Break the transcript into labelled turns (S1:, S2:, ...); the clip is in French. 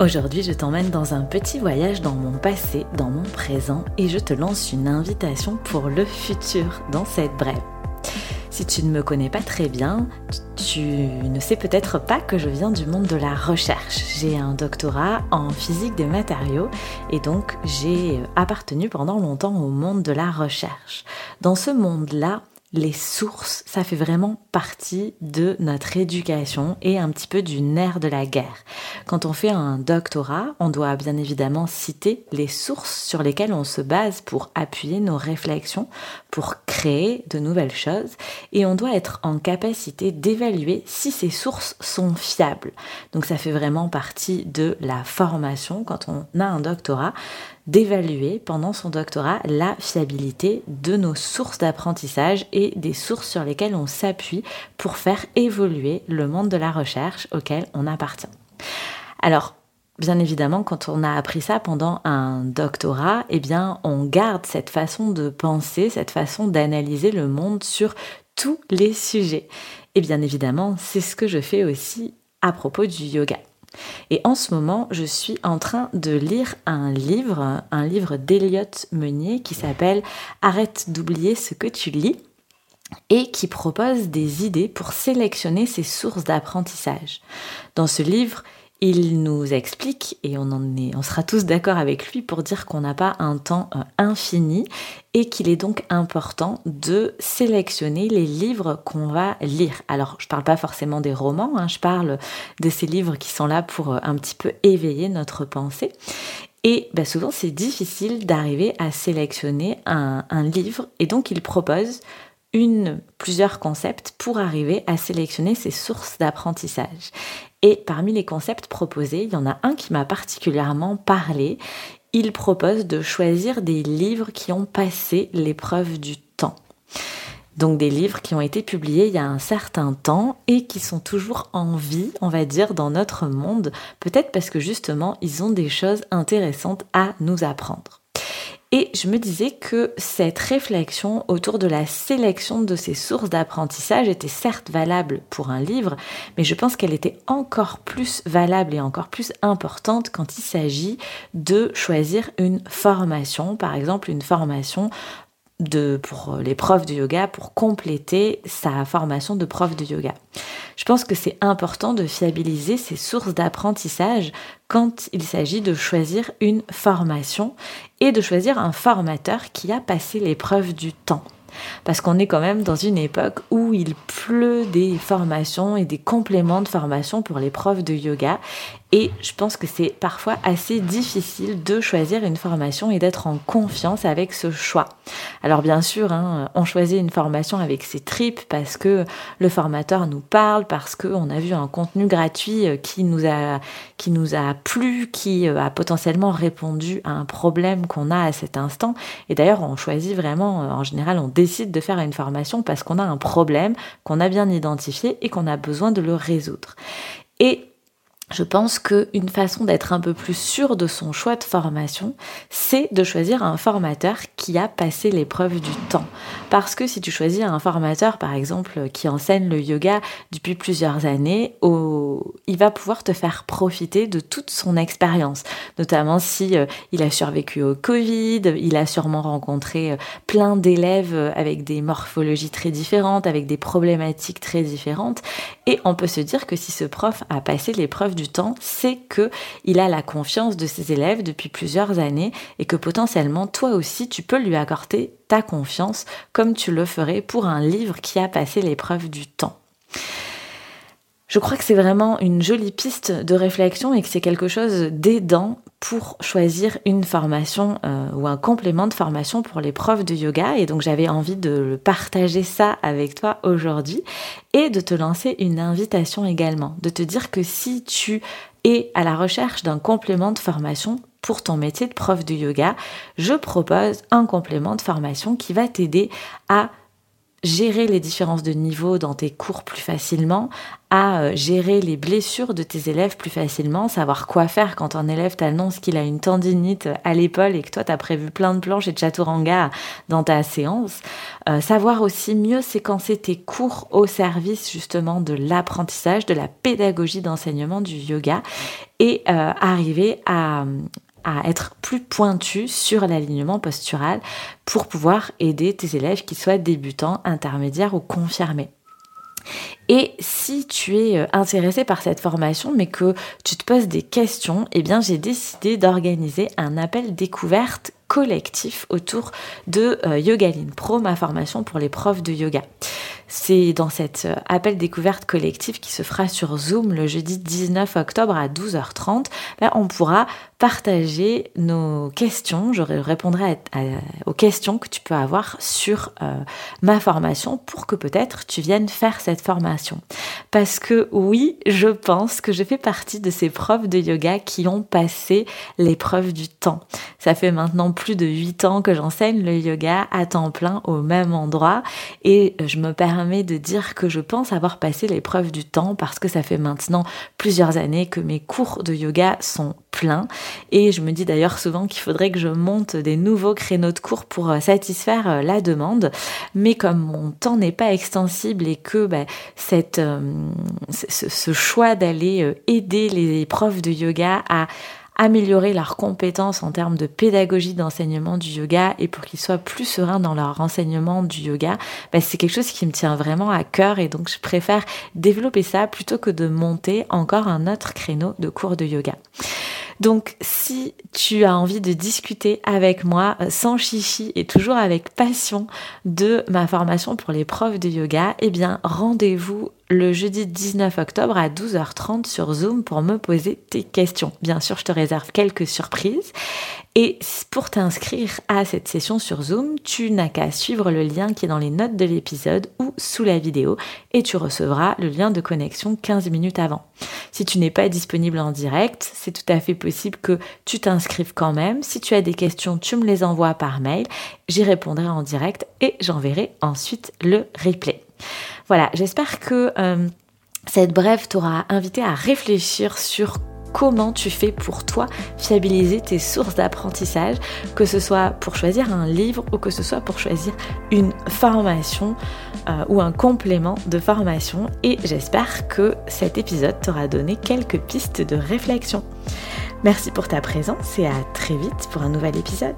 S1: Aujourd'hui, je t'emmène dans un petit voyage dans mon passé, dans mon présent, et je te lance une invitation pour le futur dans cette brève. Si tu ne me connais pas très bien, tu ne sais peut-être pas que je viens du monde de la recherche. J'ai un doctorat en physique des matériaux et donc j'ai appartenu pendant longtemps au monde de la recherche. Dans ce monde-là, les sources, ça fait vraiment partie de notre éducation et un petit peu du nerf de la guerre. Quand on fait un doctorat, on doit bien évidemment citer les sources sur lesquelles on se base pour appuyer nos réflexions, pour créer de nouvelles choses, et on doit être en capacité d'évaluer si ces sources sont fiables. Donc ça fait vraiment partie de la formation quand on a un doctorat d'évaluer pendant son doctorat la fiabilité de nos sources d'apprentissage et des sources sur lesquelles on s'appuie pour faire évoluer le monde de la recherche auquel on appartient. Alors, Bien évidemment, quand on a appris ça pendant un doctorat, eh bien, on garde cette façon de penser, cette façon d'analyser le monde sur tous les sujets. Et bien évidemment, c'est ce que je fais aussi à propos du yoga. Et en ce moment, je suis en train de lire un livre, un livre d'Eliott Meunier qui s'appelle Arrête d'oublier ce que tu lis et qui propose des idées pour sélectionner ses sources d'apprentissage. Dans ce livre, il nous explique, et on, en est, sera tous d'accord avec lui pour dire qu'on n'a pas un temps euh, infini et qu'il est donc important de sélectionner les livres qu'on va lire. Alors, je ne parle pas forcément des romans, hein, je parle de ces livres qui sont là pour euh, un petit peu éveiller notre pensée. Et bah, souvent, c'est difficile d'arriver à sélectionner un livre, et donc il propose une, plusieurs concepts pour arriver à sélectionner ces sources d'apprentissage. Et parmi les concepts proposés, il y en a un qui m'a particulièrement parlé. Il propose de choisir des livres qui ont passé l'épreuve du temps. Donc des livres qui ont été publiés il y a un certain temps et qui sont toujours en vie, on va dire, dans notre monde, peut-être parce que justement, ils ont des choses intéressantes à nous apprendre. Et je me disais que cette réflexion autour de la sélection de ces sources d'apprentissage était certes valable pour un livre, mais je pense qu'elle était encore plus valable et encore plus importante quand il s'agit de choisir une formation, par exemple une formation pour les profs de yoga pour compléter sa formation de prof de yoga. Je pense que c'est important de fiabiliser ces sources d'apprentissage quand il s'agit de choisir une formation et de choisir un formateur qui a passé l'épreuve du temps. Parce qu'on est quand même dans une époque où il pleut des formations et des compléments de formation pour les profs de yoga. Et je pense que c'est parfois assez difficile de choisir une formation et d'être en confiance avec ce choix. Alors bien sûr, hein, on choisit une formation avec ses tripes parce que le formateur nous parle, parce qu'on a vu un contenu gratuit euh, qui nous a, qui nous a plu, qui euh, a potentiellement répondu à un problème qu'on a à cet instant. Et d'ailleurs, on choisit vraiment, euh, en général, on décide de faire une formation parce qu'on a un problème qu'on a bien identifié et qu'on a besoin de le résoudre. Et je pense qu'une façon d'être un peu plus sûr de son choix de formation, c'est de choisir un formateur qui a passé l'épreuve du temps. Parce que si tu choisis un formateur, par exemple, qui enseigne le yoga depuis plusieurs années, il va pouvoir te faire profiter de toute son expérience. Notamment si euh, il a survécu au Covid, il a sûrement rencontré euh, plein d'élèves euh, avec des morphologies très différentes, avec des problématiques très différentes. Et on peut se dire que si ce prof a passé l'épreuve du temps, c'est que il a la confiance de ses élèves depuis plusieurs années et que potentiellement toi aussi tu peux lui accorder ta confiance comme tu le ferais pour un livre qui a passé l'épreuve du temps. Je crois que c'est vraiment une jolie piste de réflexion et que c'est quelque chose d'aidant pour choisir une formation euh, ou un complément de formation pour les profs de yoga. Et donc j'avais envie de partager ça avec toi aujourd'hui et de te lancer une invitation également, de te dire que si tu es à la recherche d'un complément de formation pour ton métier de prof de yoga, je propose un complément de formation qui va t'aider à gérer les différences de niveau dans tes cours plus facilement, à euh, gérer les blessures de tes élèves plus facilement, savoir quoi faire quand un élève t'annonce qu'il a une tendinite à l'épaule et que toi tu as prévu plein de planches et de chaturanga dans ta séance, euh, savoir aussi mieux séquencer tes cours au service justement de l'apprentissage, de la pédagogie d'enseignement du yoga et euh, arriver à, à être plus pointu sur l'alignement postural pour pouvoir aider tes élèves qui soient débutants, intermédiaires ou confirmés. Et si tu es euh, intéressé par cette formation mais que tu te poses des questions, eh bien j'ai décidé d'organiser un appel découverte collectif autour de euh, Yogaline Pro, ma formation pour les profs de yoga. C'est dans cet euh, appel découverte collectif qui se fera sur Zoom le jeudi 19 octobre à 12h30. Là, on pourra partager nos questions. Je répondrai aux questions que tu peux avoir sur euh, ma formation pour que peut-être tu viennes faire cette formation. Parce que oui, je pense que je fais partie de ces profs de yoga qui ont passé l'épreuve du temps. Ça fait maintenant plus de 8 ans que j'enseigne le yoga à temps plein au même endroit et je me permets de dire que je pense avoir passé l'épreuve du temps parce que ça fait maintenant plusieurs années que mes cours de yoga sont pleins. Et je me dis d'ailleurs souvent qu'il faudrait que je monte des nouveaux créneaux de cours pour euh, satisfaire euh, la demande. Mais comme mon temps n'est pas extensible et que bah, euh, ce, choix d'aller aider les profs de yoga à améliorer leurs compétences en termes de pédagogie d'enseignement du yoga et pour qu'ils soient plus sereins dans leur enseignement du yoga, bah, c'est quelque chose qui me tient vraiment à cœur et donc je préfère développer ça plutôt que de monter encore un autre créneau de cours de yoga. Donc si tu as envie de discuter avec moi euh, sans chichi et toujours avec passion de ma formation pour les profs de yoga, eh bien rendez-vous le jeudi 19 octobre à 12h30 sur Zoom pour me poser tes questions. Bien sûr, je te réserve quelques surprises. Et pour t'inscrire à cette session sur Zoom, tu n'as qu'à suivre le lien qui est dans les notes de l'épisode ou sous la vidéo et tu recevras le lien de connexion 15 minutes avant. Si tu n'es pas disponible en direct, c'est tout à fait possible que tu t'inscrives quand même. Si tu as des questions, tu me les envoies par mail. J'y répondrai en direct et j'enverrai ensuite le replay. Voilà, j'espère que euh, cette brève t'aura invité à réfléchir sur comment tu fais pour toi fiabiliser tes sources d'apprentissage, que ce soit pour choisir un livre ou que ce soit pour choisir une formation euh, ou un complément de formation. Et j'espère que cet épisode t'aura donné quelques pistes de réflexion. Merci pour ta présence et à très vite pour un nouvel épisode.